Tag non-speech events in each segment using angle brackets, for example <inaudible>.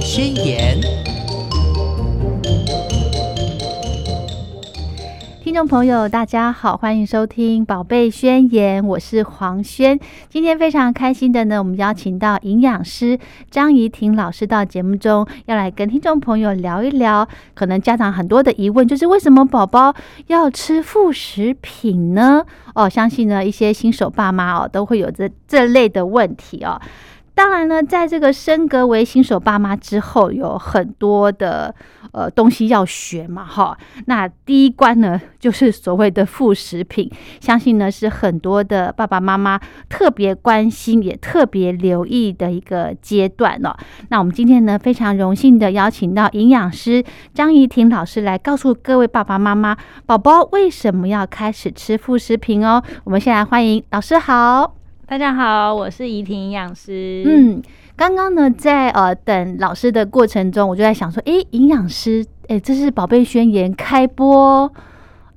宣言》。听众朋友，大家好，欢迎收听《宝贝宣言》，我是黄轩。今天非常开心的呢，我们邀请到营养师张怡婷老师到节目中，要来跟听众朋友聊一聊，可能家长很多的疑问，就是为什么宝宝要吃副食品呢？哦，相信呢一些新手爸妈哦，都会有这这类的问题哦。当然呢，在这个升格为新手爸妈之后，有很多的呃东西要学嘛，哈。那第一关呢，就是所谓的副食品，相信呢是很多的爸爸妈妈特别关心，也特别留意的一个阶段哦。那我们今天呢，非常荣幸的邀请到营养师张怡婷老师来告诉各位爸爸妈妈，宝宝为什么要开始吃副食品哦。我们先来欢迎老师好。大家好，我是怡婷营养师。嗯，刚刚呢，在呃等老师的过程中，我就在想说，诶，营养师，诶，这是宝贝宣言开播，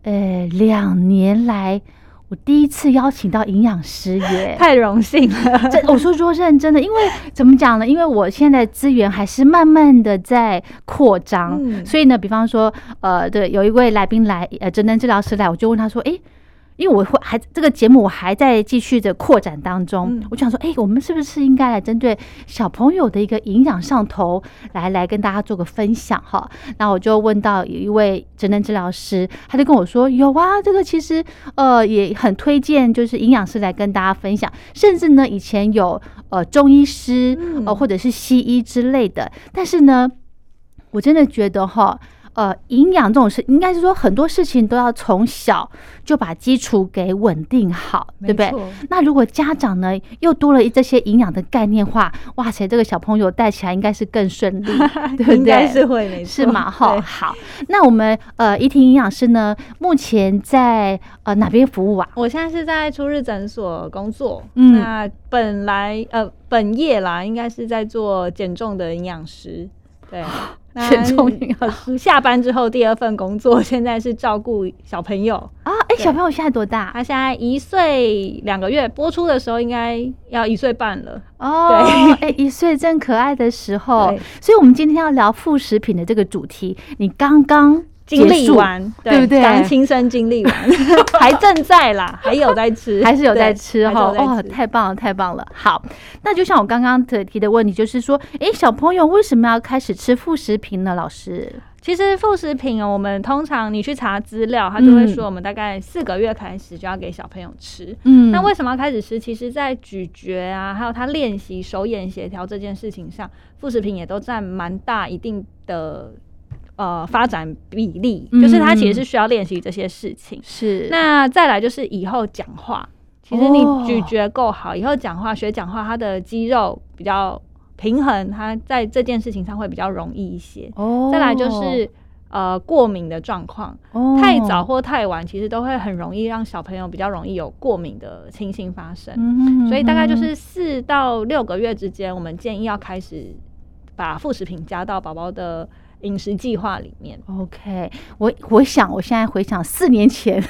呃，两年来我第一次邀请到营养师耶，<laughs> 太荣幸了。这我说说认真的，因为怎么讲呢？因为我现在资源还是慢慢的在扩张，所以呢，比方说，呃，对，有一位来宾来，呃，职能治疗师来，我就问他说，诶。因为我会还这个节目我还在继续的扩展当中，我就想说，哎，我们是不是应该来针对小朋友的一个营养上头来来跟大家做个分享哈？那我就问到有一位职能治疗师，他就跟我说，有啊，这个其实呃也很推荐，就是营养师来跟大家分享，甚至呢以前有呃中医师呃或者是西医之类的，但是呢，我真的觉得哈。呃，营养这种事，应该是说很多事情都要从小就把基础给稳定好，对不对？那如果家长呢又多了这些营养的概念化，哇塞，这个小朋友带起来应该是更顺利，<laughs> 对不对？应该是会，没错，是吗？哈，好，那我们呃怡婷营养师呢，目前在呃哪边服务啊？我现在是在初日诊所工作，嗯，那本来呃本业啦，应该是在做减重的营养师，对。减重要下班之后第二份工作，现在是照顾小朋友啊！哎，小朋友现在多大？他现在一岁两个月，播出的时候应该要一岁半了哦。对，哎，一岁正可爱的时候，所以我们今天要聊副食品的这个主题。你刚刚。经历完，对不对？刚亲身经历完，<laughs> 还正在啦，还有在吃，<laughs> 还是有在吃哈。哦，太棒了，太棒了。好，那就像我刚刚提提的问题，就是说，哎，小朋友为什么要开始吃副食品呢？老师，其实副食品哦，我们通常你去查资料，他就会说，我们大概四个月开始就要给小朋友吃。嗯，那为什么要开始吃？其实，在咀嚼啊，还有他练习手眼协调这件事情上，副食品也都占蛮大一定的。呃，发展比例就是他其实是需要练习这些事情。是，那再来就是以后讲话，其实你咀嚼够好，以后讲话学讲话，他的肌肉比较平衡，他在这件事情上会比较容易一些。哦，再来就是呃过敏的状况，太早或太晚，其实都会很容易让小朋友比较容易有过敏的情形发生。所以大概就是四到六个月之间，我们建议要开始把副食品加到宝宝的。饮食计划里面，OK，我我想我现在回想四年前，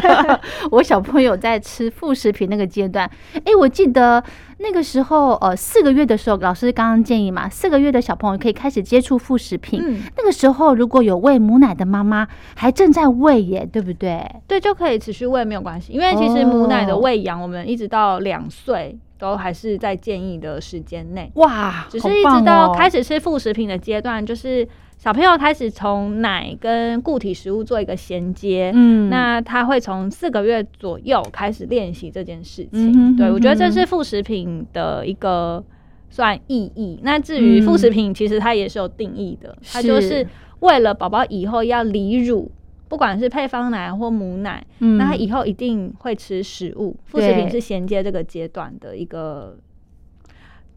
<laughs> 我小朋友在吃副食品那个阶段，哎，我记得那个时候，呃，四个月的时候，老师刚刚建议嘛，四个月的小朋友可以开始接触副食品。嗯，那个时候如果有喂母奶的妈妈，还正在喂耶，对不对？对，就可以持续喂没有关系，因为其实母奶的喂养，我们一直到两岁。都还是在建议的时间内哇，只是一直到开始吃副食品的阶段，就是小朋友开始从奶跟固体食物做一个衔接，嗯，那他会从四个月左右开始练习这件事情。对我觉得这是副食品的一个算意义。那至于副食品，其实它也是有定义的，它就是为了宝宝以后要离乳。不管是配方奶或母奶，那他以后一定会吃食物。副食品是衔接这个阶段的一个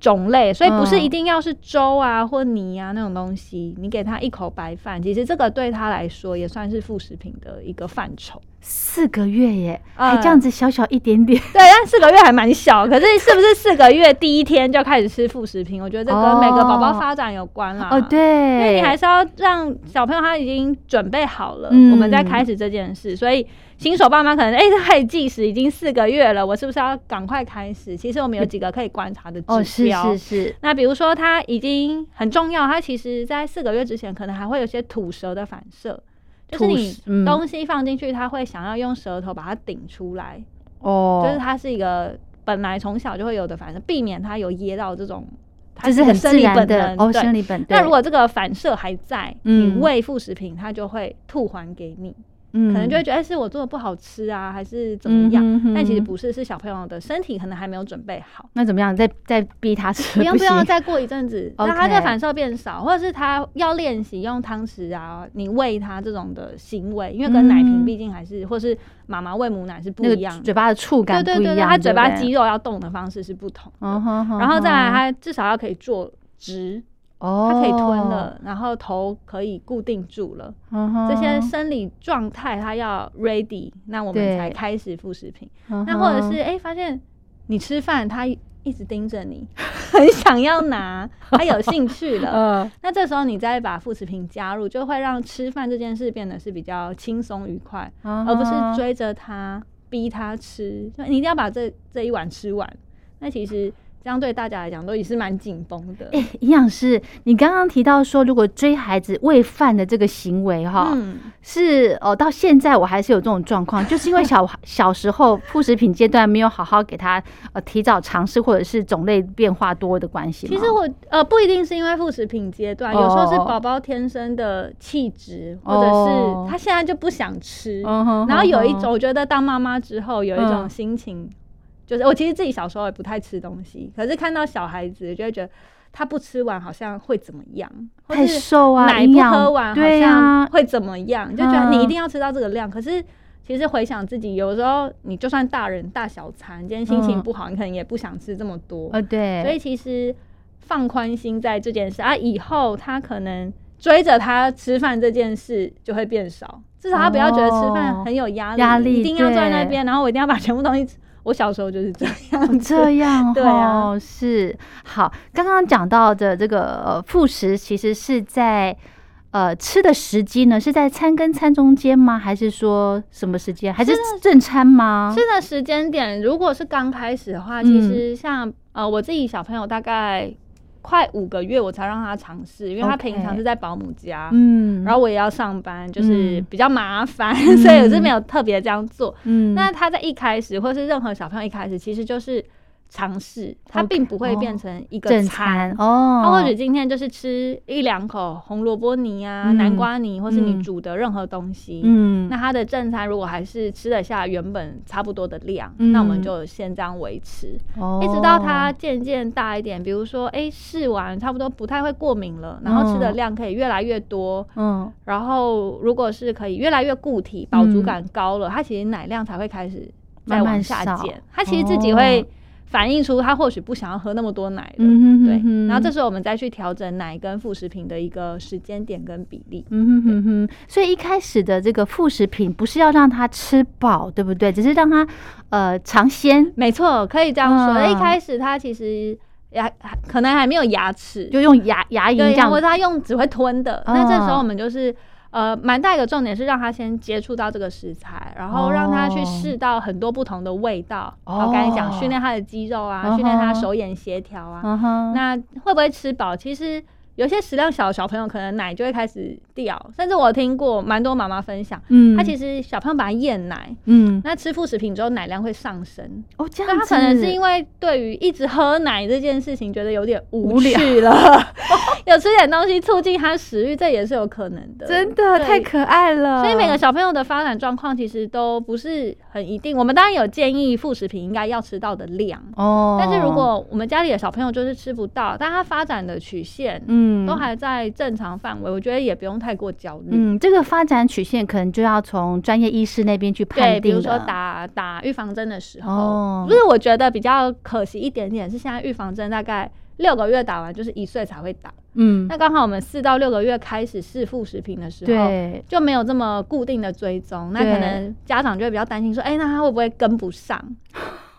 种类，所以不是一定要是粥啊或泥啊那种东西。你给他一口白饭，其实这个对他来说也算是副食品的一个范畴。四个月耶，还这样子小小一点点。<laughs> 对，但四个月还蛮小。可是是不是四个月第一天就开始吃副食品？我觉得这跟每个宝宝发展有关啦。哦，对，因为你还是要让小朋友他已经准备好了，我们再开始这件事。所以新手爸妈可能哎，他计时已经四个月了，我是不是要赶快开始？其实我们有几个可以观察的指标。是是是。那比如说他已经很重要，他其实在四个月之前可能还会有些吐舌的反射。就是你东西放进去，他会想要用舌头把它顶出来。哦，就是它是一个本来从小就会有的反射，避免它有噎到这种，这是很生理本能。哦，生理本能。那如果这个反射还在，你喂副食品，它就会吐还给你。可能就会觉得是我做的不好吃啊，还是怎么样？但其实不是，是小朋友的身体可能还没有准备好。那怎么样？再再逼他吃？不用不用，再过一阵子，<laughs> 让他的反射变少，或者是他要练习用汤匙啊，你喂他这种的行为，因为跟奶瓶毕竟还是，或是妈妈喂母奶是不一样，嘴巴的触感对对对，他嘴巴肌肉要动的方式是不同的。然后再来，他至少要可以坐直。哦，它可以吞了，然后头可以固定住了，这些生理状态它要 ready，那我们才开始副食品。那或者是哎，发现你吃饭，他一直盯着你，<laughs> 很想要拿，<laughs> 他有兴趣了，那这时候你再把副食品加入，就会让吃饭这件事变得是比较轻松愉快，而不是追着他逼他吃，你一定要把这这一碗吃完。那其实。相对大家来讲都也是蛮紧绷的。哎，营养师，你刚刚提到说，如果追孩子喂饭的这个行为，哈，是哦，到现在我还是有这种状况，就是因为小小时候副食品阶段没有好好给他呃提早尝试，或者是种类变化多的关系。其实我呃不一定是因为副食品阶段，有时候是宝宝天生的气质，或者是他现在就不想吃。然后有一种，我觉得当妈妈之后有一种心情。就是我其实自己小时候也不太吃东西，可是看到小孩子就会觉得他不吃完好像会怎么样，太瘦啊，奶不喝完好像会怎么样，就觉得你一定要吃到这个量。可是其实回想自己，有时候你就算大人大小餐，今天心情不好，你可能也不想吃这么多。呃，对。所以其实放宽心在这件事啊，以后他可能追着他吃饭这件事就会变少，至少他不要觉得吃饭很有压力，压力一定要坐在那边，然后我一定要把全部东西吃。我小时候就是这样，这样 <laughs> 对啊，是好。刚刚讲到的这个呃副食，其实是在呃吃的时机呢，是在餐跟餐中间吗？还是说什么时间？还是正餐吗？吃的时间点，如果是刚开始的话，其实像呃我自己小朋友大概。快五个月我才让他尝试，因为他平常是在保姆家，嗯，然后我也要上班，就是比较麻烦，<laughs> 所以我是没有特别这样做。嗯，那他在一开始，或是任何小朋友一开始，其实就是。尝试，它并不会变成一个正餐哦。他或许今天就是吃一两口红萝卜泥啊、南瓜泥，或是你煮的任何东西。嗯，那他的正餐如果还是吃得下原本差不多的量，那我们就先这样维持，一直到他渐渐大一点。比如说，哎，试完差不多不太会过敏了，然后吃的量可以越来越多。嗯，然后如果是可以越来越固体、饱足感高了，他其实奶量才会开始再往下减。他其实自己会。反映出他或许不想要喝那么多奶了，对。然后这时候我们再去调整奶跟副食品的一个时间点跟比例。嗯哼哼哼。所以一开始的这个副食品不是要让他吃饱，对不对？只是让他呃尝鲜。没错，可以这样说。一开始他其实牙可能还没有牙齿，就用牙牙龈这样，或者他用只会吞的。那这时候我们就是。呃，蛮大一个重点是让他先接触到这个食材，然后让他去试到很多不同的味道。我刚才讲训练他的肌肉啊，训练他手眼协调啊。那会不会吃饱？其实。有些食量小的小朋友，可能奶就会开始掉，甚至我听过蛮多妈妈分享，嗯，他其实小朋友把他厌奶，嗯，那吃副食品之后奶量会上升，哦，这样他可能是因为对于一直喝奶这件事情觉得有点无趣了，<laughs> 有吃点东西促进他食欲，这也是有可能的，真的太可爱了。所以每个小朋友的发展状况其实都不是很一定，我们当然有建议副食品应该要吃到的量。哦，但是如果我们家里的小朋友就是吃不到，但他发展的曲线，嗯。嗯，都还在正常范围，我觉得也不用太过焦虑。嗯，这个发展曲线可能就要从专业医师那边去判定。比如说打打预防针的时候，哦不是我觉得比较可惜一点点是现在预防针大概六个月打完，就是一岁才会打。嗯，那刚好我们四到六个月开始试副食品的时候，就没有这么固定的追踪，那可能家长就会比较担心，说，哎，那他会不会跟不上？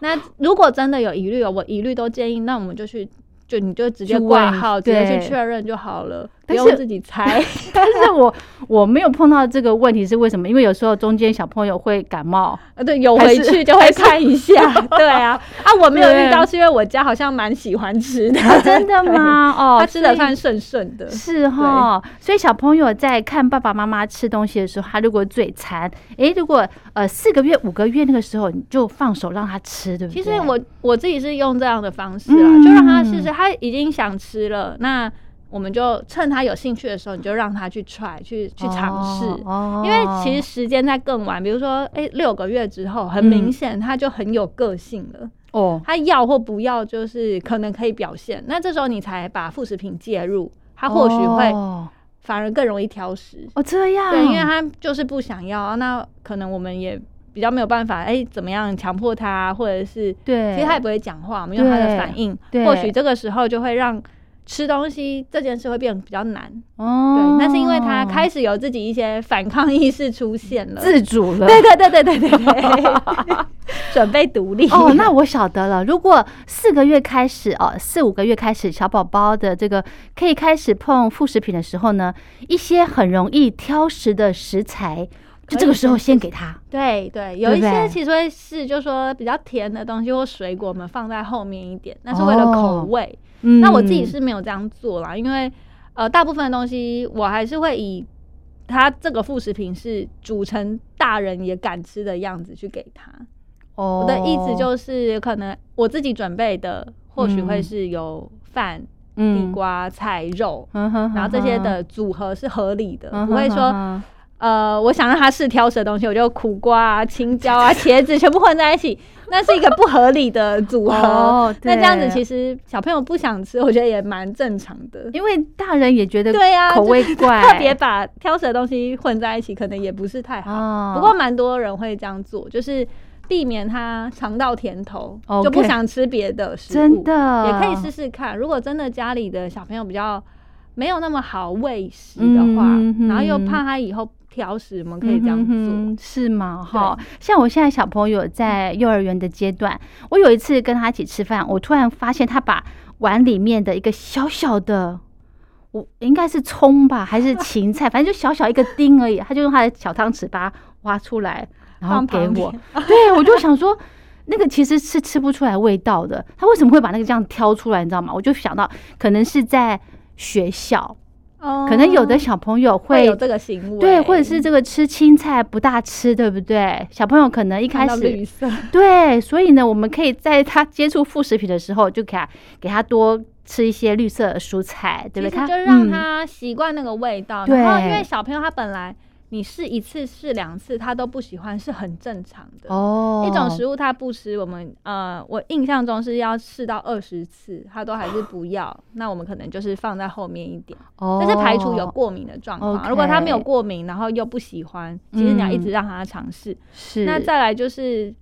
那如果真的有疑虑，我一律都建议，那我们就去。就你就直接挂号，直接去确认就好了，不用自己猜。<laughs> 但是我我没有碰到这个问题是为什么？因为有时候中间小朋友会感冒，呃，对，有回去就会看一下。<laughs> 对啊，啊，我没有遇到，是因为我家好像蛮喜欢吃的。真的吗？哦，他吃的算顺顺的。是哈，所以小朋友在看爸爸妈妈吃东西的时候，他如果嘴馋，哎，如果呃四个月、五个月那个时候，你就放手让他吃，对不对？其实我我自己是用这样的方式啊，就让他试试。他已经想吃了，那我们就趁他有兴趣的时候，你就让他去 try 去去尝试。哦，因为其实时间在更晚，比如说，哎，六个月之后，很明显他就很有个性了。哦，他要或不要，就是可能可以表现。那这时候你才把副食品介入，他或许会反而更容易挑食。哦，这样。对，因为他就是不想要，那可能我们也。比较没有办法，哎，怎么样强迫他，或者是对，其实他也不会讲话，我们用他的反应，或许这个时候就会让吃东西这件事会变得比较难哦。对，那是因为他开始有自己一些反抗意识出现了，自主了，对对对对对对对，<laughs> 准备独立哦。那我晓得了，如果四个月开始哦，四五个月开始，小宝宝的这个可以开始碰副食品的时候呢，一些很容易挑食的食材。就这个时候先给他，对对，有一些其实会是，就说比较甜的东西或水果，我们放在后面一点，那是为了口味。那我自己是没有这样做啦，因为呃，大部分的东西我还是会以他这个副食品是煮成大人也敢吃的样子去给他。哦，我的意思就是可能我自己准备的或许会是有饭、地瓜、菜、肉，然后这些的组合是合理的，不会说。呃，我想让他试挑食的东西，我就苦瓜啊、青椒啊、茄子全部混在一起，那是一个不合理的组合。<laughs> 那这样子其实小朋友不想吃，我觉得也蛮正常的。因为大人也觉得对呀，口味怪，特别把挑食的东西混在一起，可能也不是太好。不过蛮多人会这样做，就是避免他尝到甜头，就不想吃别的食物。真的，也可以试试看。如果真的家里的小朋友比较没有那么好喂食的话，然后又怕他以后。挑食，我们可以这样做，是吗？哈，像我现在小朋友在幼儿园的阶段，我有一次跟他一起吃饭，我突然发现他把碗里面的一个小小的，我应该是葱吧，还是芹菜，反正就小小一个丁而已，他就用他的小汤匙把它挖出来，然后给我。对，我就想说，那个其实是吃不出来味道的，他为什么会把那个这样挑出来？你知道吗？我就想到，可能是在学校。可能有的小朋友会有这个行为，对，或者是这个吃青菜不大吃，对不对？小朋友可能一开始绿色，<laughs> 对，所以呢，我们可以在他接触副食品的时候，就给他给他多吃一些绿色的蔬菜，对不对？就让他习惯那个味道。然后，因为小朋友他本来。你试一次试两次，他都不喜欢是很正常的。哦，一种食物他不吃，我们呃，我印象中是要试到二十次，他都还是不要。<gasps> 那我们可能就是放在后面一点，但是排除有过敏的状况。如果他没有过敏，然后又不喜欢，其实你要一直让他尝试。是。那再来就是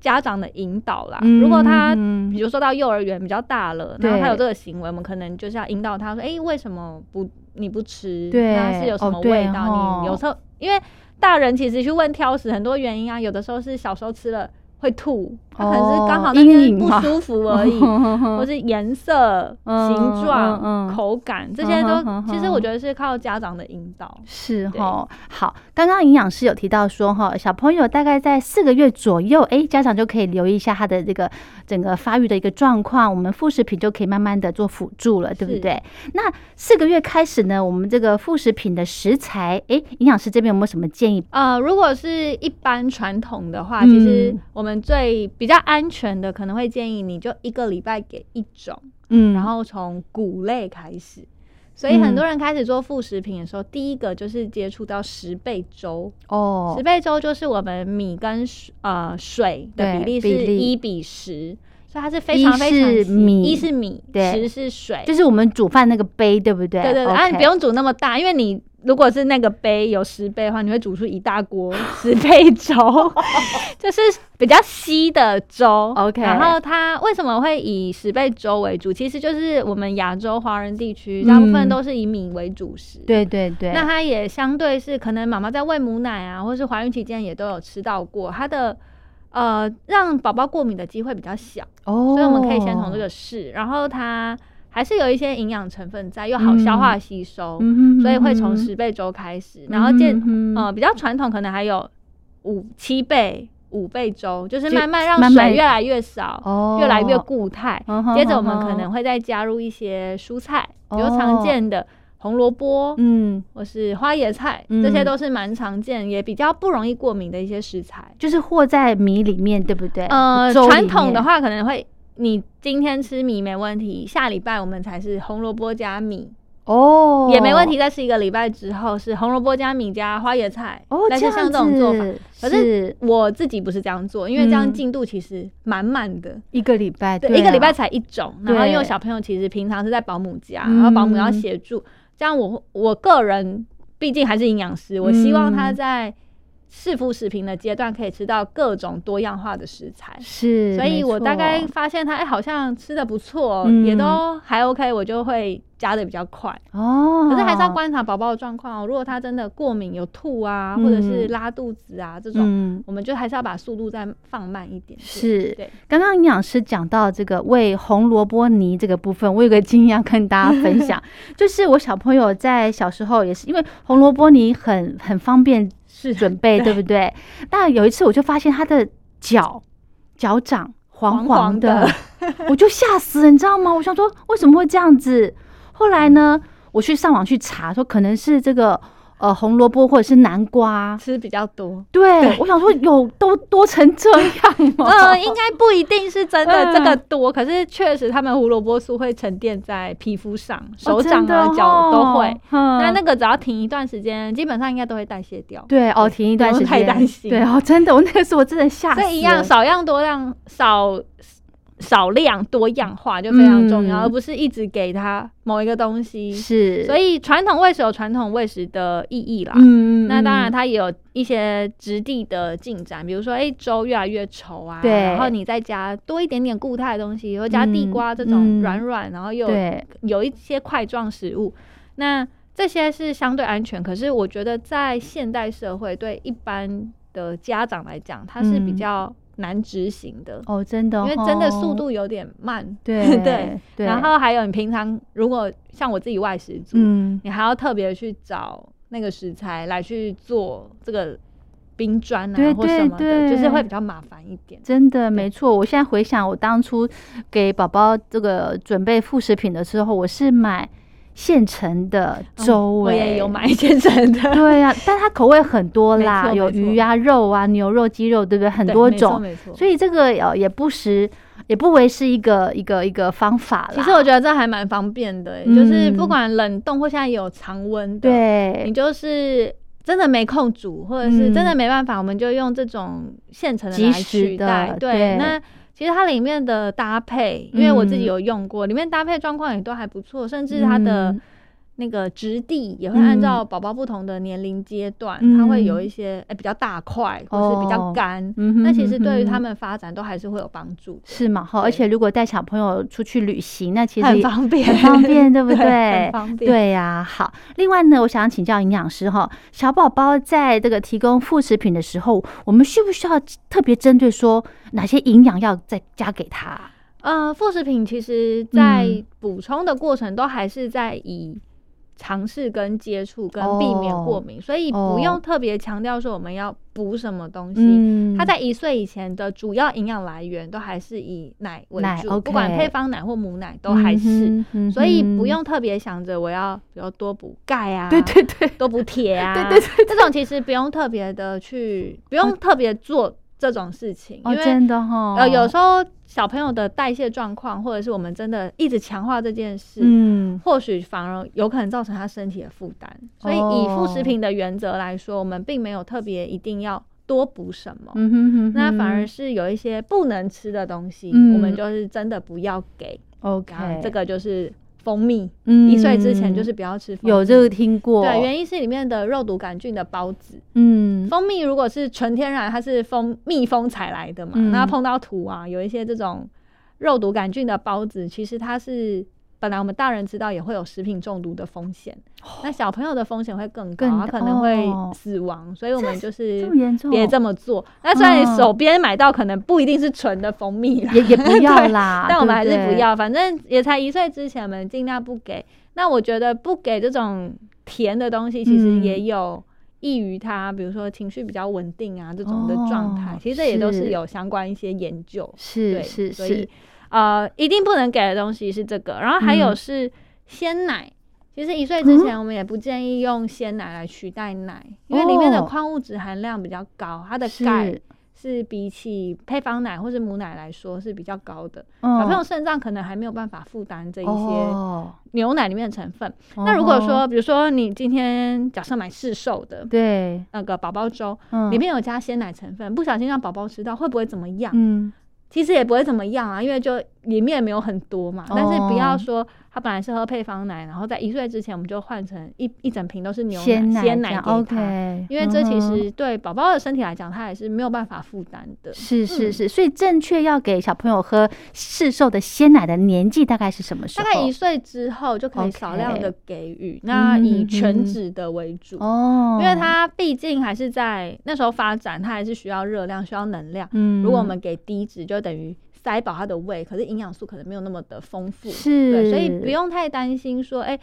家长的引导啦。如果他比如说到幼儿园比较大了，然后他有这个行为，我们可能就是要引导他说：“哎，为什么不？”你不吃，那是有什么味道？你有时候因为大人其实去问挑食很多原因啊，有的时候是小时候吃了。会吐，它可能是刚好那边不舒服而已，<laughs> 或是颜色、形状、口感这些都，其实我觉得是靠家长的引导。是哈，好，刚刚营养师有提到说哈，小朋友大概在四个月左右，哎，家长就可以留意一下他的这个整个发育的一个状况，我们副食品就可以慢慢的做辅助了，对不对？那四个月开始呢，我们这个副食品的食材，哎，营养师这边有没有什么建议？呃，如果是一般传统的话，其实我们最比较安全的，可能会建议你就一个礼拜给一种，嗯，然后从谷类开始。所以很多人开始做副食品的时候，第一个就是接触到十倍粥。哦，十倍粥就是我们米跟呃水的比例是一比十，所以它是非常非常米，一是米，十是水，就是我们煮饭那个杯，对不对？对对对，啊，你不用煮那么大，因为你。如果是那个杯有十杯的话，你会煮出一大锅十杯粥，<laughs> 就是比较稀的粥。OK，然后它为什么会以十倍粥为主？其实就是我们亚洲华人地区大部分都是以米为主食。对对对。那它也相对是可能妈妈在喂母奶啊，或是怀孕期间也都有吃到过，它的呃让宝宝过敏的机会比较小。哦。所以我们可以先从这个试，然后它。还是有一些营养成分在，又好消化吸收，所以会从十倍粥开始，然后见呃比较传统，可能还有五七倍、五倍粥，就是慢慢让水越来越少，越来越固态。接着我们可能会再加入一些蔬菜，比如常见的红萝卜，嗯，或是花椰菜，这些都是蛮常见，也比较不容易过敏的一些食材，就是和在米里面，对不对？呃，传统的话可能会。你今天吃米没问题，下礼拜我们才是红萝卜加米哦，也没问题。再吃一个礼拜之后是红萝卜加米加花椰菜哦，类似像这种做法。可是我自己不是这样做，因为这样进度其实满满的，一个礼拜对，一个礼拜才一种。然后因为小朋友其实平常是在保姆家，然后保姆要协助，这样我我个人毕竟还是营养师，我希望他在。试副食品的阶段可以吃到各种多样化的食材，是，所以我大概发现他哎好像吃的不错，也都还 OK，我就会加的比较快哦。可是还是要观察宝宝的状况哦，如果他真的过敏有吐啊，或者是拉肚子啊这种，我们就还是要把速度再放慢一点。是，对。刚刚营养师讲到这个喂红萝卜泥这个部分，我有个经验跟大家分享，<laughs> 就是我小朋友在小时候也是因为红萝卜泥很很方便。是准备对不对？但有一次我就发现他的脚脚掌黄黄的，我就吓死了，你知道吗？我想说为什么会这样子？后来呢，我去上网去查，说可能是这个。呃，红萝卜或者是南瓜吃比较多，对我想说有都多成这样吗？<laughs> 呃，应该不一定是真的这个多，可是确实他们胡萝卜素会沉淀在皮肤上，手掌啊脚都会。那那个只要停一段时间，基本上应该都会代谢掉。对哦，停一段时间，太担心。对哦，真的，我那个时候我真的吓死。一样少样多量少。少量多样化就非常重要，而不是一直给他某一个东西。是，所以传统喂食有传统喂食的意义啦。嗯那当然，它也有一些质地的进展，比如说，哎，粥越来越稠啊。对。然后你再加多一点点固态的东西，或加地瓜这种软软，然后又有一些块状食物。那这些是相对安全，可是我觉得在现代社会，对一般的家长来讲，它是比较。难执行的哦，真的，因为真的速度有点慢，对对。然后还有你平常如果像我自己外食族，嗯，你还要特别去找那个食材来去做这个冰砖啊或什么的，就是会比较麻烦一点。真的没错，我现在回想我当初给宝宝这个准备副食品的时候，我是买。现成的粥，我也有买 <laughs> 现成的。对呀，但它口味很多啦，有鱼啊、肉啊、牛肉、鸡肉，对不对？很多种。所以这个呃也不时也不为是一个一个一个方法啦。其实我觉得这还蛮方便的，就是不管冷冻或现在有常温的，对，你就是真的没空煮，或者是真的没办法，我们就用这种现成的来取代。对，那。其实它里面的搭配，因为我自己有用过，里面搭配状况也都还不错，甚至它的。那个质地也会按照宝宝不同的年龄阶段，它会有一些哎比较大块，或是比较干。那其实对于他们发展都还是会有帮助，是吗？哈，而且如果带小朋友出去旅行，那其实很方便，很方便，对不 <laughs> 对？很方便。对呀。好，另外呢，我想请教营养师哈，小宝宝在这个提供副食品的时候，我们需不需要特别针对说哪些营养要再加给他？呃，副食品其实在补充的过程都还是在以。尝试跟接触跟避免过敏，所以不用特别强调说我们要补什么东西。他在一岁以前的主要营养来源都还是以奶为主，不管配方奶或母奶都还是，所以不用特别想着我要比如多补钙啊，对对对，多补铁啊，对对对，这种其实不用特别的去，不用特别做。这种事情，因为真的哈，呃，有时候小朋友的代谢状况，或者是我们真的一直强化这件事，嗯，或许反而有可能造成他身体的负担。所以以副食品的原则来说，我们并没有特别一定要多补什么，嗯哼哼，那反而是有一些不能吃的东西，我们就是真的不要给。OK，这个就是。蜂蜜，一岁之前就是不要吃。有这个听过？对，原因是里面的肉毒杆菌的孢子。嗯，蜂蜜如果是纯天然，它是蜂蜜蜂采来的嘛，那碰到土啊，有一些这种肉毒杆菌的孢子，其实它是。本来我们大人知道也会有食品中毒的风险，那小朋友的风险会更高，他可能会死亡，所以我们就是别这么做。那虽然你手边买到可能不一定是纯的蜂蜜啦，也也不要啦，<laughs> 但我们还是不要，反正也才一岁之前，我们尽量不给。那我觉得不给这种甜的东西，其实也有益于他，比如说情绪比较稳定啊这种的状态，其实这也都是有相关一些研究，是是是。呃，一定不能给的东西是这个，然后还有是鲜奶。其实一岁之前，我们也不建议用鲜奶来取代奶，因为里面的矿物质含量比较高，它的钙是比起配方奶或是母奶来说是比较高的。小朋友肾脏可能还没有办法负担这一些牛奶里面的成分。那如果说，比如说你今天假设买市售的，对那个宝宝粥，里面有加鲜奶成分，不小心让宝宝吃到，会不会怎么样？嗯。其实也不会怎么样啊，因为就里面没有很多嘛。但是不要说他本来是喝配方奶，然后在一岁之前我们就换成一一整瓶都是牛奶鲜奶给他，因为这其实对宝宝的身体来讲，他也是没有办法负担的。是是是，所以正确要给小朋友喝市售的鲜奶的年纪大概是什么时候？大概一岁之后就可以少量的给予，那以全脂的为主哦，因为它毕竟还是在那时候发展，它还是需要热量、需要能量。嗯，如果我们给低脂，就等于塞饱他的胃，可是营养素可能没有那么的丰富，是，对，所以不用太担心说，哎，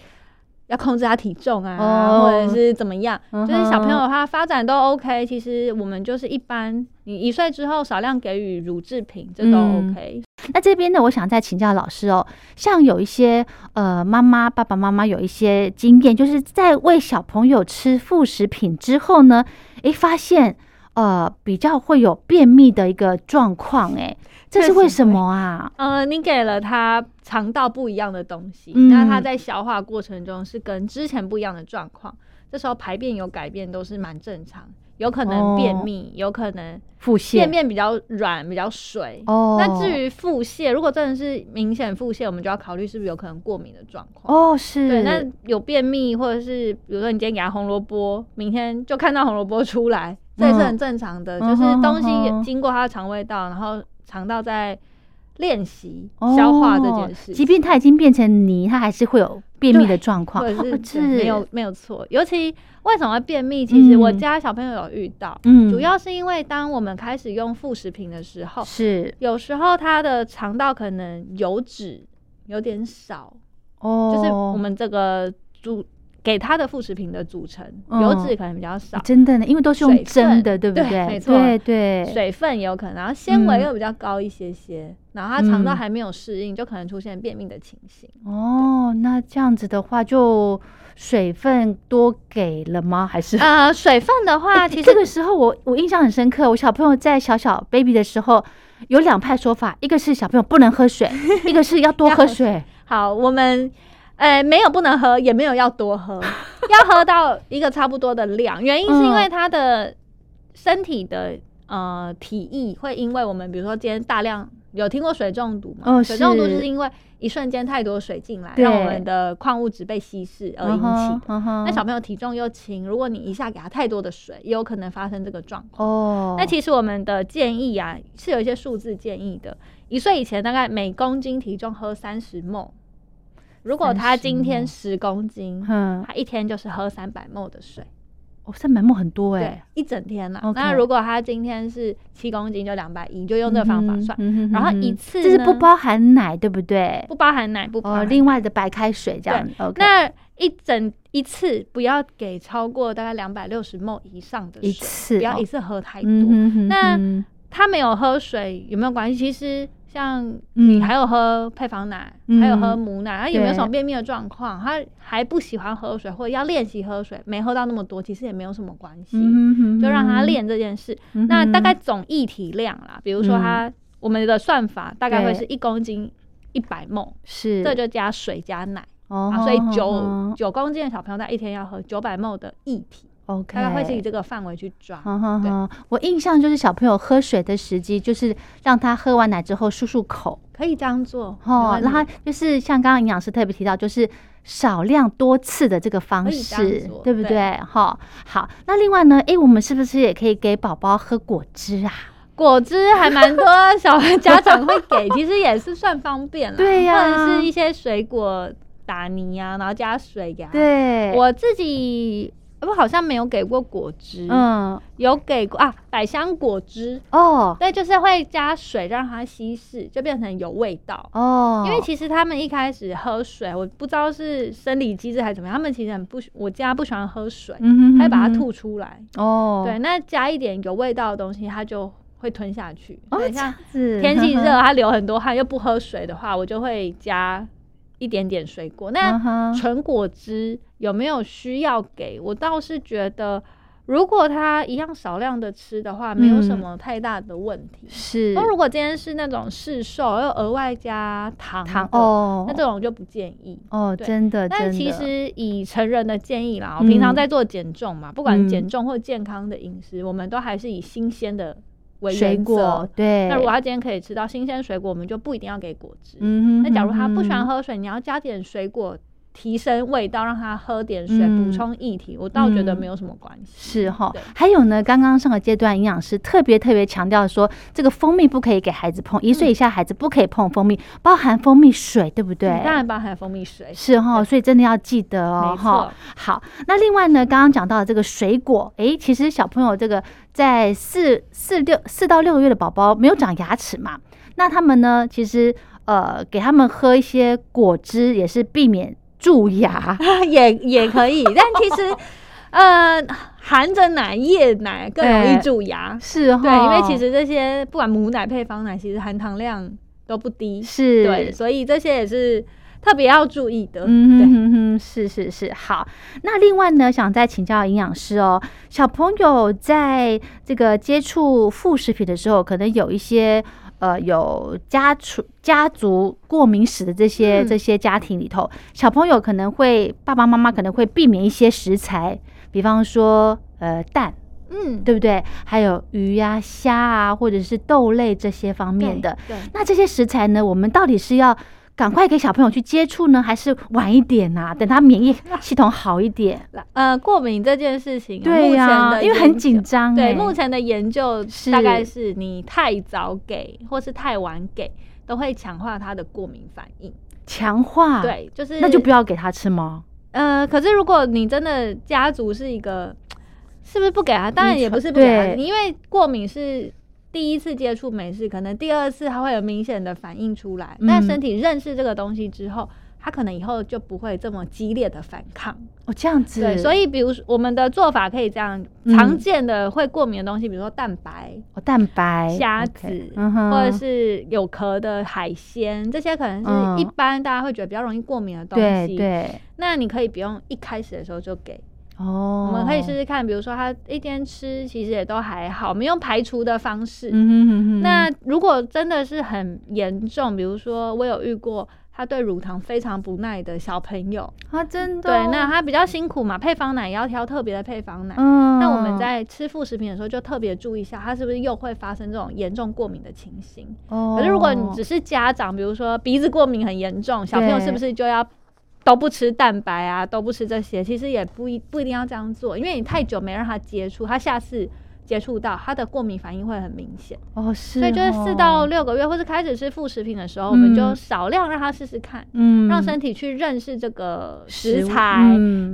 要控制他体重啊，或者是怎么样，就是小朋友的话发展都 OK，其实我们就是一般，你一岁之后少量给予乳制品，这都 OK。那这边呢，我想再请教老师哦，像有一些呃妈妈爸爸妈妈有一些经验，就是在喂小朋友吃副食品之后呢，哎，发现。呃，比较会有便秘的一个状况，哎，这是为什么啊？呃，你给了他肠道不一样的东西，那他在消化过程中是跟之前不一样的状况，这时候排便有改变都是蛮正常。有可能便秘，有可能腹泻，便便比较软，比较水。哦，那至于腹泻，如果真的是明显腹泻，我们就要考虑是不是有可能过敏的状况。哦，是。对，那有便秘，或者是比如说你今天给他红萝卜，明天就看到红萝卜出来，这也是很正常的，就是东西经过他的肠胃道，然后肠道在练习消化这件事。即便它已经变成泥，它还是会有。便秘的状况是没有没有错，尤其为什么会便秘？其实我家小朋友有遇到，嗯，主要是因为当我们开始用副食品的时候，是有时候他的肠道可能油脂有点少，哦，就是我们这个主。给他的副食品的组成，油脂可能比较少，真的呢，因为都是用蒸的，对不对？没错，对对，水分也有可能，然后纤维又比较高一些些，然后他肠道还没有适应，就可能出现便秘的情形。哦，那这样子的话，就水分多给了吗？还是呃，水分的话，其实这个时候我我印象很深刻，我小朋友在小小 baby 的时候有两派说法，一个是小朋友不能喝水，<laughs> 一个是要多喝水。好，我们。呃，没有不能喝，也没有要多喝，<laughs> 要喝到一个差不多的量。原因是因为他的身体的呃体液会因为我们比如说今天大量有听过水中毒吗？水中毒就是因为一瞬间太多水进来，让我们的矿物质被稀释而引起的。那小朋友体重又轻，如果你一下给他太多的水，也有可能发生这个状况。哦，那其实我们的建议啊是有一些数字建议的，一岁以前大概每公斤体重喝三十沫。如果他今天十公斤，嗯，他一天就是喝三百沫的水，哦，三百沫很多哎，一整天了。那如果他今天是七公斤，就两百一，就用这个方法算。然后一次这是不包含奶，对不对？不包含奶，不包含。另外的白开水这样。那一整一次不要给超过大概两百六十沫以上的水，不要一次喝太多。那他没有喝水有没有关系？其实。像你还有喝配方奶，还有喝母奶，他有没有什么便秘的状况？他还不喜欢喝水，或者要练习喝水，没喝到那么多，其实也没有什么关系，就让他练这件事。那大概总液体量啦，比如说他我们的算法大概会是一公斤一百沫，是。这就加水加奶。啊，所以九九公斤的小朋友他一天要喝九百沫的液体。OK，大概会是以这个范围去抓。哈哈哈，我印象就是小朋友喝水的时机，就是让他喝完奶之后漱漱口，可以这样做哦。然后就是像刚刚营养师特别提到，就是少量多次的这个方式，对不对？哈，好。那另外呢，哎，我们是不是也可以给宝宝喝果汁啊？果汁还蛮多小家长会给，<laughs> 其实也是算方便了。对呀，或者是一些水果打泥啊，然后加水给他。对，我自己。我好像没有给过果汁，嗯，有给过啊，百香果汁哦，对，就是会加水让它稀释，就变成有味道哦。因为其实他们一开始喝水，我不知道是生理机制还是怎么样，他们其实很不，我家不喜欢喝水，嗯他会把它吐出来哦。对，那加一点有味道的东西，它就会吞下去。哦，像天气热，<laughs> 它流很多汗又不喝水的话，我就会加。一点点水果，那纯果汁有没有需要给我？倒是觉得，如果他一样少量的吃的话，没有什么太大的问题。是，那如果今天是那种市售又额外加糖糖哦，那这种就不建议哦。真的，但其实以成人的建议啦，我平常在做减重嘛，不管减重或健康的饮食，我们都还是以新鲜的。水果对，那如果他今天可以吃到新鲜水果，我们就不一定要给果汁。嗯哼，那假如他不喜欢喝水，你要加点水果。提升味道，让他喝点水，补充液体，我倒觉得没有什么关系。是哈，还有呢，刚刚上个阶段营养师特别特别强调说，这个蜂蜜不可以给孩子碰，一岁以下孩子不可以碰蜂蜜，包含蜂蜜水，对不对？当然包含蜂蜜水。是哈，所以真的要记得哦。哈，好，那另外呢，刚刚讲到的这个水果，哎，其实小朋友这个在四四六四到六个月的宝宝没有长牙齿嘛，那他们呢，其实呃，给他们喝一些果汁也是避免。蛀牙 <laughs> 也也可以，但其实，呃，含着奶液奶更容易蛀牙，是对，因为其实这些不管母奶配方奶，其实含糖量都不低，是对，所以这些也是特别要注意的。嗯哼哼，是是是，好。那另外呢，想再请教营养师哦，小朋友在这个接触副食品的时候，可能有一些。呃，有家族家族过敏史的这些这些家庭里头，小朋友可能会爸爸妈妈可能会避免一些食材，比方说呃蛋，嗯，对不对？还有鱼呀、虾啊，或者是豆类这些方面的。对，那这些食材呢，我们到底是要？赶快给小朋友去接触呢，还是晚一点呐？等他免疫系统好一点。<laughs> 呃，过敏这件事情，对呀，因为很紧张。对，目前的研究大概是你太早给或是太晚给，都会强化他的过敏反应。强化？对，就是那就不要给他吃吗？呃，可是如果你真的家族是一个，是不是不给他？当然也不是不给他，因为过敏是。第一次接触没事，可能第二次它会有明显的反应出来。但身体认识这个东西之后，它可能以后就不会这么激烈的反抗。哦，这样子。对，所以比如说我们的做法可以这样：常见的会过敏的东西，比如说蛋白、哦蛋白、虾子，或者是有壳的海鲜，这些可能是一般大家会觉得比较容易过敏的东西。对，那你可以不用一开始的时候就给。哦，我们可以试试看，比如说他一天吃，其实也都还好，我们用排除的方式。嗯哼哼哼。那如果真的是很严重，比如说我有遇过他对乳糖非常不耐的小朋友啊，真的。对，那他比较辛苦嘛，配方奶也要挑特别的配方奶。嗯。那我们在吃副食品的时候，就特别注意一下，他是不是又会发生这种严重过敏的情形。哦。可是如果你只是家长，比如说鼻子过敏很严重，小朋友是不是就要？都不吃蛋白啊，都不吃这些，其实也不一不一定要这样做，因为你太久没让他接触，他下次接触到他的过敏反应会很明显哦。是，所以就是四到六个月，或是开始吃副食品的时候，我们就少量让他试试看，嗯，让身体去认识这个食材，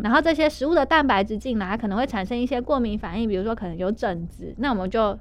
然后这些食物的蛋白质进来，可能会产生一些过敏反应，比如说可能有疹子，那我们就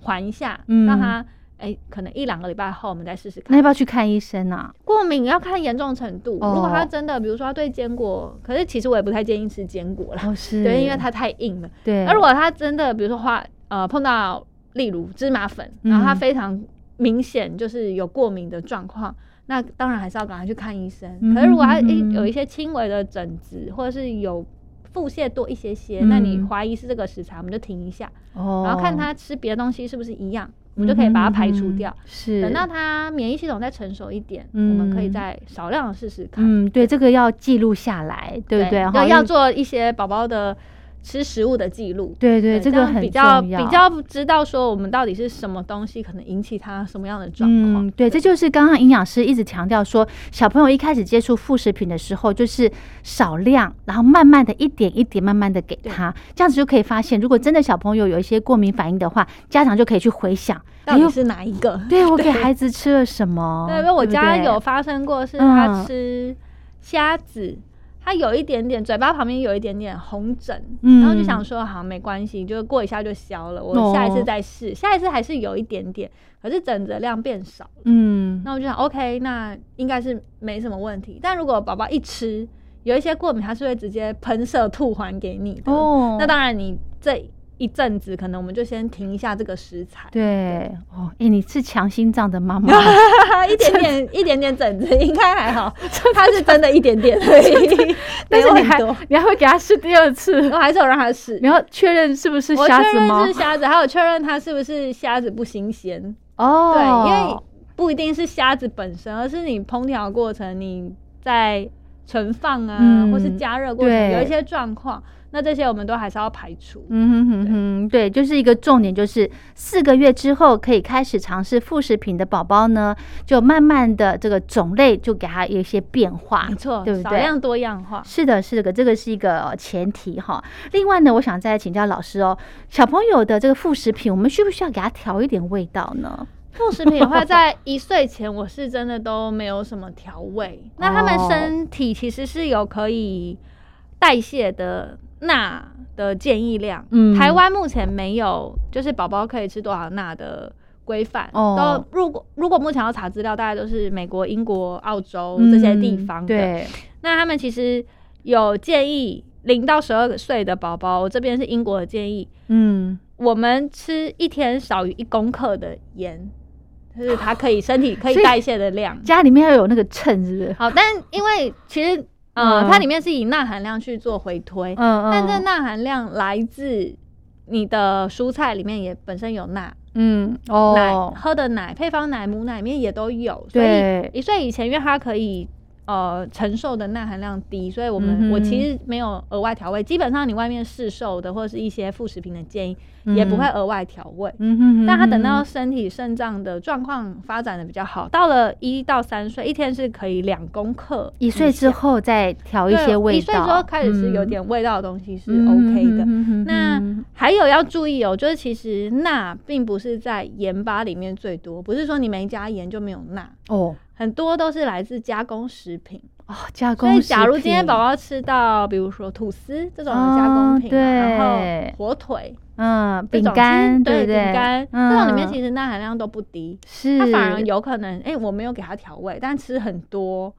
缓一下，嗯让他。哎，可能一两个礼拜后我们再试试看。那要不要去看医生啊？过敏要看严重程度。如果他真的，比如说他对坚果，可是其实我也不太建议吃坚果了。哦，是。<laughs> 对，因为它太硬了。对。那如果他真的，比如说花呃碰到例如芝麻粉，然后他非常明显就是有过敏的状况，那当然还是要赶快去看医生。可是如果他一有一些轻微的疹子，或者是有腹泻多一些些，那你怀疑是这个食材，我们就停一下，然后看他吃别的东西是不是一样。我们就可以把它排除掉。是，等到它免疫系统再成熟一点，我们可以再少量的试试看。嗯，对，这个要记录下来，对不对？要要做一些宝宝的吃食物的记录，对对，这个很比较比较知道说我们到底是什么东西可能引起他什么样的状况。嗯，对，这就是刚刚营养师一直强调说，小朋友一开始接触副食品的时候，就是少量，然后慢慢的一点一点慢慢的给他，这样子就可以发现，如果真的小朋友有一些过敏反应的话，家长就可以去回想到底是哪一个。对我 <laughs> 给孩子吃了什么？对，因为我家有发生过，是他吃虾子。他有一点点嘴巴旁边有一点点红疹，然后就想说好没关系，就过一下就消了。我下一次再试，下一次还是有一点点，可是疹子量变少了。嗯，那我就想 OK，那应该是没什么问题。但如果宝宝一吃有一些过敏，他是会直接喷射吐还给你的。哦，那当然你这。一阵子，可能我们就先停一下这个食材。对，哦，哎，你是强心脏的妈妈，<laughs> 一点点，一点点疹子应该还好，<laughs> 他是真的一点点而已。<laughs> 但是你还你还会给他试第二次？我还是有让他试，你要确认是不是虾子吗？是虾子，还有确认它是不是虾子不新鲜哦。对，因为不一定是虾子本身，而是你烹调过程，你在存放啊，或是加热过程有一些状况。那这些我们都还是要排除。嗯哼哼哼，对，就是一个重点，就是四个月之后可以开始尝试副食品的宝宝呢，就慢慢的这个种类就给他有一些变化，没错，对不对？少量多样化。是的，是的，这个是一个前提哈。另外呢，我想再请教老师哦，小朋友的这个副食品，我们需不需要给他调一点味道呢？<laughs> 副食品的话，在一岁前，我是真的都没有什么调味。那他们身体其实是有可以代谢的。钠的建议量，嗯，台湾目前没有，就是宝宝可以吃多少钠的规范。哦，都如果如果目前要查资料，大概都是美国、英国、澳洲这些地方的。对，那他们其实有建议，零到十二岁的宝宝，我这边是英国的建议。嗯，我们吃一天少于一公克的盐，就是它可以身体可以代谢的量。家里面要有那个秤，是不是？好，但因为其实。嗯，它里面是以钠含量去做回推，嗯嗯，但这钠含量来自你的蔬菜里面也本身有钠，嗯哦，奶喝的奶、配方奶、母奶里面也都有，所以一岁以前，因为它可以。呃，承受的钠含量低，所以我们我其实没有额外调味。基本上你外面市售的或者是一些副食品的建议，也不会额外调味。嗯哼，但他等到身体肾脏的状况发展的比较好，到了一到三岁，一天是可以两公克。一岁之后再调一些味道。一岁之后开始吃有点味道的东西是 OK 的。那还有要注意哦，就是其实钠并不是在盐巴里面最多，不是说你没加盐就没有钠哦。很多都是来自加工食品哦，加工。所以，假如今天宝宝吃到，比如说吐司这种的加工品，然后火腿，嗯，饼干，对饼干，这种里面其实钠含量都不低，是它反而有可能，哎，我没有给它调味，但吃很多。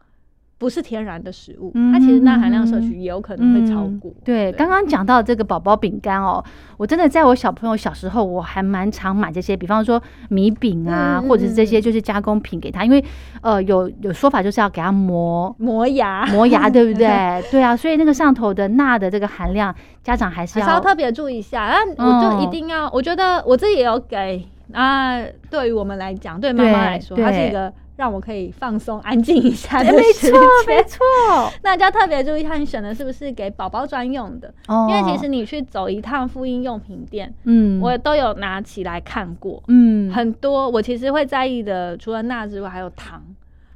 不是天然的食物，它其实钠含量摄取也有可能会超过。对，刚刚讲到这个宝宝饼干哦，我真的在我小朋友小时候，我还蛮常买这些，比方说米饼啊，或者是这些就是加工品给他，因为呃有有说法就是要给他磨磨牙磨牙，<laughs> 对不对？对啊，所以那个上头的钠的这个含量，家长还是要特别注意一下。那我就一定要，我觉得我自己也有给啊，对于我们来讲，对妈妈来说，它是一个。让我可以放松、安静一下的时间。没错，没错。那就要特别注意，看你选的是不是给宝宝专用的。哦。因为其实你去走一趟妇婴用品店，嗯，我都有拿起来看过。嗯。很多我其实会在意的，除了钠之外，还有糖，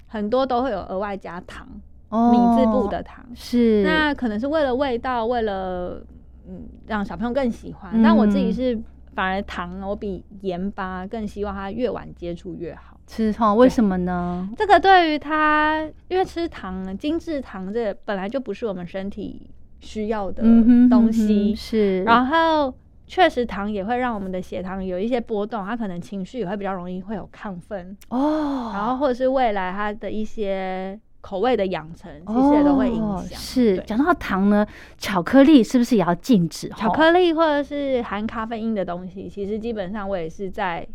很多都会有额外加糖，米字部的糖。是。那可能是为了味道，为了嗯让小朋友更喜欢。但我自己是反而糖，我比盐巴更希望它越晚接触越好。吃哈？为什么呢？这个对于他，因为吃糖、精致糖，这本来就不是我们身体需要的东西。是，然后确实糖也会让我们的血糖有一些波动，他可能情绪也会比较容易会有亢奋哦。然后或者是未来他的一些口味的养成，其实也都会影响。是，讲到糖呢，巧克力是不是也要禁止？巧克力或者是含咖啡因的东西，其实基本上我也是在。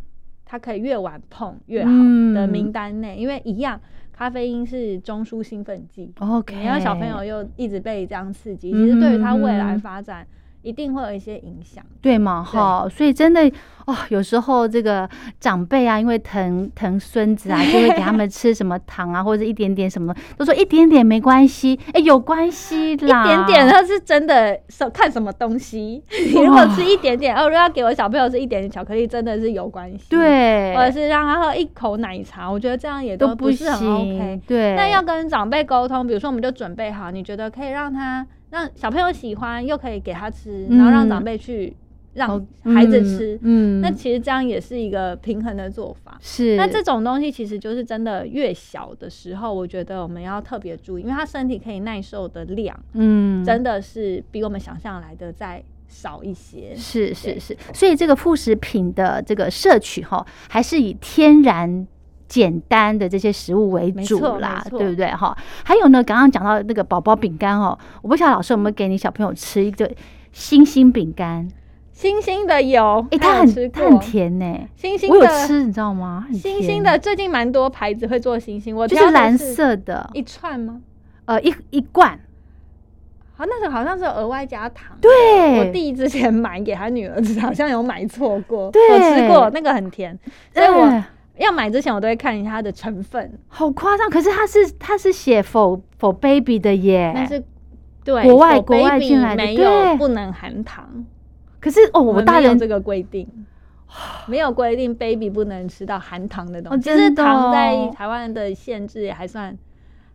它可以越晚碰越好的名单内，因为一样，咖啡因是中枢兴奋剂。OK，然后小朋友又一直被这样刺激，其实对于他未来发展一定会有一些影响，对嘛？哈，所以真的哦，有时候这个长辈啊，因为疼疼孙子啊，就会给他们吃什么 <laughs> 糖啊，或者一点点什么，都说一点点没关系，哎，有关系啦，一点点他是真的，看什么东西，<laughs> 你如果吃一点点，哦，如果要给我小朋友吃一点点巧克力，真的是有关系，对，或者是让他喝一口奶茶，我觉得这样也都不是很 OK，对，那要跟长辈沟通，比如说我们就准备好，你觉得可以让他。让小朋友喜欢，又可以给他吃，然后让长辈去让孩子吃，嗯，那其实这样也是一个平衡的做法。是，那这种东西其实就是真的越小的时候，我觉得我们要特别注意，因为他身体可以耐受的量，嗯，真的是比我们想象来的再少一些。是是是，所以这个副食品的这个摄取哈，还是以天然。简单的这些食物为主啦，对不对哈？还有呢，刚刚讲到那个宝宝饼干哦，我不晓得老师有没有给你小朋友吃一个星星饼干？星星的有，哎，它很它很甜呢。星星我有吃，你知道吗？星星的最近蛮多牌子会做星星，我就是蓝色的，一串吗？呃，一一罐。好，那时候好像是额外加糖。对，我弟之前买给他女儿吃，好像有买错过。对，我吃过，那个很甜，所以我。要买之前，我都会看一下它的成分，好夸张。可是它是它是写否否 baby 的耶，但是对国外国外进来没有不能含糖。可是哦，我大人这个规定没有规定 baby 不能吃到含糖的东西。其实糖在台湾的限制还算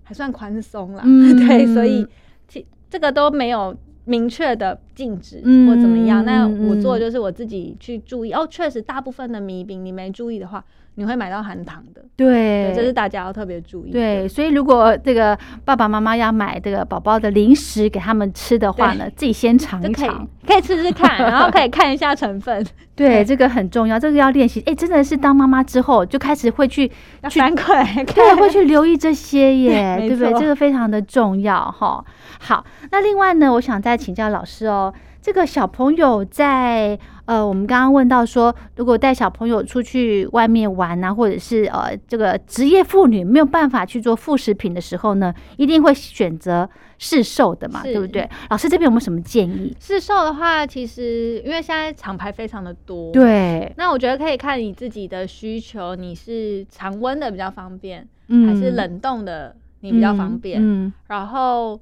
还算宽松啦，<laughs> 对，所以这这个都没有明确的禁止或怎么样。那我做的就是我自己去注意。哦，确实大部分的米饼你没注意的话。你会买到含糖的，对，这是大家要特别注意。对，所以如果这个爸爸妈妈要买这个宝宝的零食给他们吃的话呢，自己先尝一尝，可以吃吃看，然后可以看一下成分。<laughs> 对，这个很重要，这个要练习。哎，真的是当妈妈之后就开始会去 <laughs> 去反馈，对，会去留意这些 <laughs> 耶，对不对？这个非常的重要哈。好，那另外呢，我想再请教老师哦。这个小朋友在呃，我们刚刚问到说，如果带小朋友出去外面玩啊，或者是呃，这个职业妇女没有办法去做副食品的时候呢，一定会选择市售的嘛，对不对？老师这边有没有什么建议？市售的话，其实因为现在厂牌非常的多，对，那我觉得可以看你自己的需求，你是常温的比较方便，嗯还是冷冻的你比较方便？嗯，然后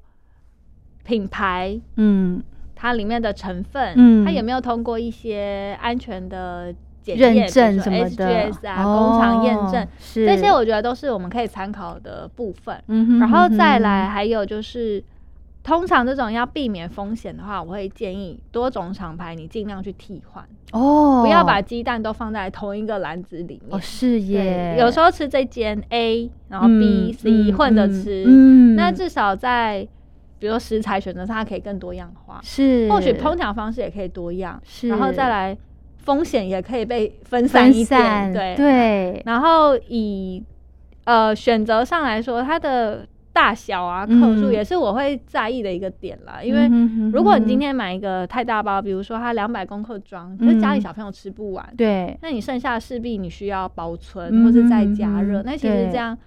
品牌，嗯。它里面的成分，它有没有通过一些安全的检验证什么的啊？工厂验证，这些我觉得都是我们可以参考的部分。然后再来，还有就是，通常这种要避免风险的话，我会建议多种厂牌你尽量去替换哦，不要把鸡蛋都放在同一个篮子里面。哦，是耶，有时候吃这间 A，然后 B、C 混着吃，嗯，那至少在。比如食材选择它可以更多样化，是。或许烹调方式也可以多样，是。然后再来风险也可以被分散一点，对对。然后以呃选择上来说，它的大小啊克数也是我会在意的一个点啦。因为如果你今天买一个太大包，比如说它两百公克装，可是家里小朋友吃不完，对，那你剩下势必你需要保存或者再加热，那其实这样。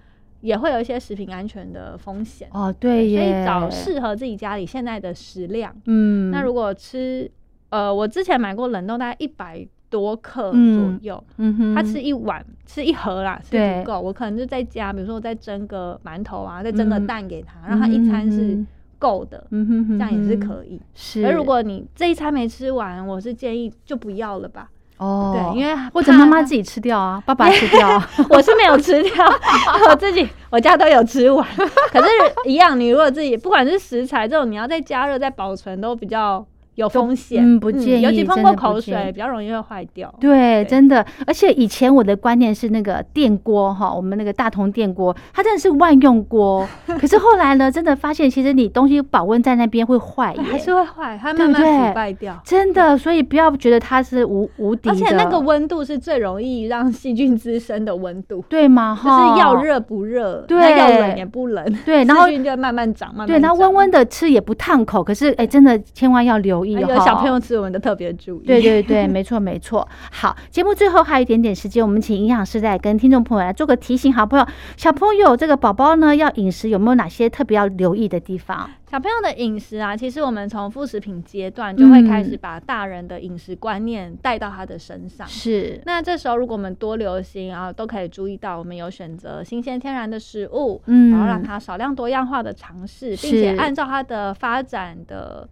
也会有一些食品安全的风险。哦，对，所以找适合自己家里现在的食量。嗯，那如果吃，呃，我之前买过冷冻，大概一百多克左右，嗯哼，他吃一碗，吃一盒啦是不够，我可能就在家，比如说我再蒸个馒头啊，再蒸个蛋给他，让他一餐是够的，嗯哼，这样也是可以。是，而如果你这一餐没吃完，我是建议就不要了吧。哦，对，因为或者妈妈自己吃掉啊，爸爸吃掉，啊 <laughs> 我是没有吃掉，<laughs> 我自己我家都有吃完。可是，一样，你如果自己不管是食材这种，你要再加热、再保存，都比较。有风险，嗯，不建议，尤其碰过口水，比较容易会坏掉。对，真的，而且以前我的观念是那个电锅哈，我们那个大同电锅，它真的是万用锅。<laughs> 可是后来呢，真的发现其实你东西保温在那边会坏，还是会坏，它慢慢腐败掉。真的，所以不要觉得它是无无敌，而且那个温度是最容易让细菌滋生的温度，对吗？哈，就是要热不热，对，要冷也不冷，对，然后细菌就慢慢长，慢慢对，然后温温的吃也不烫口，可是哎，真的千万要留。有小朋友吃，我们的特别注意。对对对，没错没错。<laughs> 好，节目最后还有一点点时间，我们请营养师再跟听众朋友来做个提醒，好朋友。小朋友这个宝宝呢，要饮食有没有哪些特别要留意的地方？小朋友的饮食啊，其实我们从副食品阶段就会开始把大人的饮食观念带到他的身上。是，那这时候如果我们多留心啊，都可以注意到，我们有选择新鲜天然的食物，嗯，然后让他少量多样化的尝试，并且按照他的发展的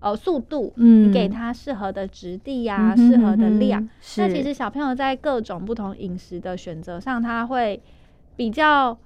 呃速度，嗯，给他适合的质地呀，适合的量。那其实小朋友在各种不同饮食的选择上，他会比较。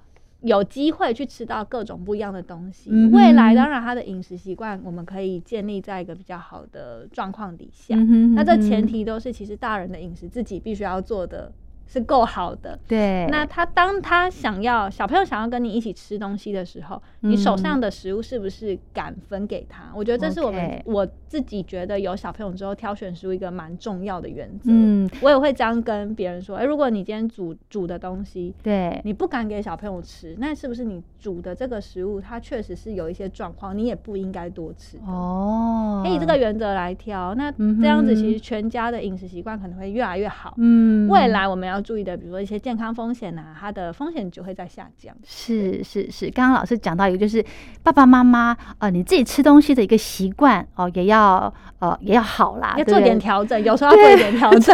有机会去吃到各种不一样的东西，未来当然他的饮食习惯我们可以建立在一个比较好的状况底下。那这前提都是其实大人的饮食自己必须要做的。是够好的，对。那他当他想要小朋友想要跟你一起吃东西的时候，你手上的食物是不是敢分给他？我觉得这是我们我自己觉得有小朋友之后挑选食物一个蛮重要的原则。嗯，我也会这样跟别人说：，哎，如果你今天煮煮的东西，对，你不敢给小朋友吃，那是不是你煮的这个食物它确实是有一些状况，你也不应该多吃？哦，可以这个原则来挑，那这样子其实全家的饮食习惯可能会越来越好。嗯，未来我们要。注意的，比如说一些健康风险呐，它的风险就会在下降。是是是，刚刚老师讲到一个，就是爸爸妈妈呃，你自己吃东西的一个习惯哦，也要呃也要好啦，要做点调整，有时候要做一点调整。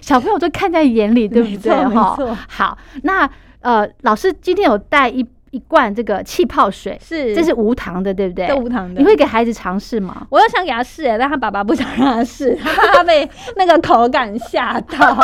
小朋友都看在眼里，对不对？哈，好，那呃，老师今天有带一一罐这个气泡水，是这是无糖的，对不对？都无糖的，你会给孩子尝试吗？我又想给他试哎，但他爸爸不想让他试，<laughs> 他怕他被那个口感吓到。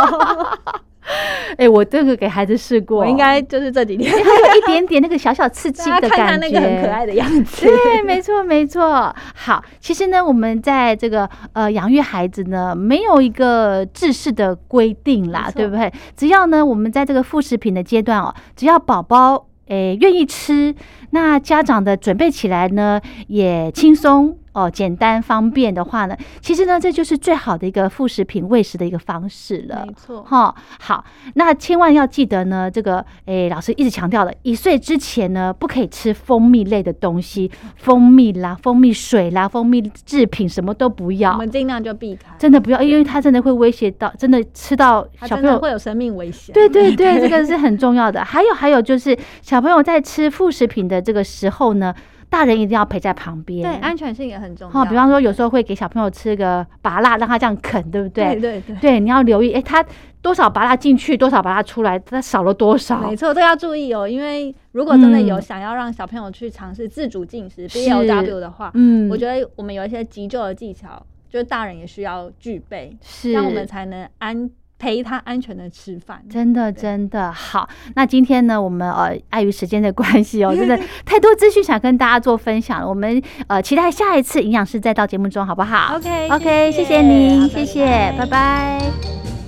<laughs> 哎，我这个给孩子试过，应该就是这几天，还有一点点那个小小刺激的感觉，那个很可爱的样子。对，没错，没错。好，其实呢，我们在这个呃养育孩子呢，没有一个制式的规定啦，对不对？只要呢，我们在这个副食品的阶段哦，只要宝宝诶愿意吃，那家长的准备起来呢也轻松。哦，简单方便的话呢，其实呢，这就是最好的一个副食品喂食的一个方式了。没错，哈，好，那千万要记得呢，这个诶，老师一直强调了，一岁之前呢，不可以吃蜂蜜类的东西，蜂蜜啦、蜂蜜水啦、蜂蜜制品什么都不要，我们尽量就避开，真的不要，因为它真的会威胁到，真的吃到小朋友会有生命危险。对对 <laughs> 对，这个是很重要的。还有还有就是，小朋友在吃副食品的这个时候呢。大人一定要陪在旁边，对，安全性也很重要。比方说，有时候会给小朋友吃个拔辣，让他这样啃，对不对？对对对。对，你要留意，哎，他多少拔辣进去，多少拔辣出来，他少了多少？没错，这要注意哦。因为如果真的有想要让小朋友去尝试自主进食 B L W 的话，嗯，我觉得我们有一些急救的技巧，就是大人也需要具备，是，让我们才能安。陪他安全的吃饭，真的真的好。那今天呢，我们呃碍于时间的关系哦，<laughs> 真的太多资讯想跟大家做分享了，我们呃期待下一次营养师再到节目中，好不好？OK OK，谢谢您，谢谢，拜拜。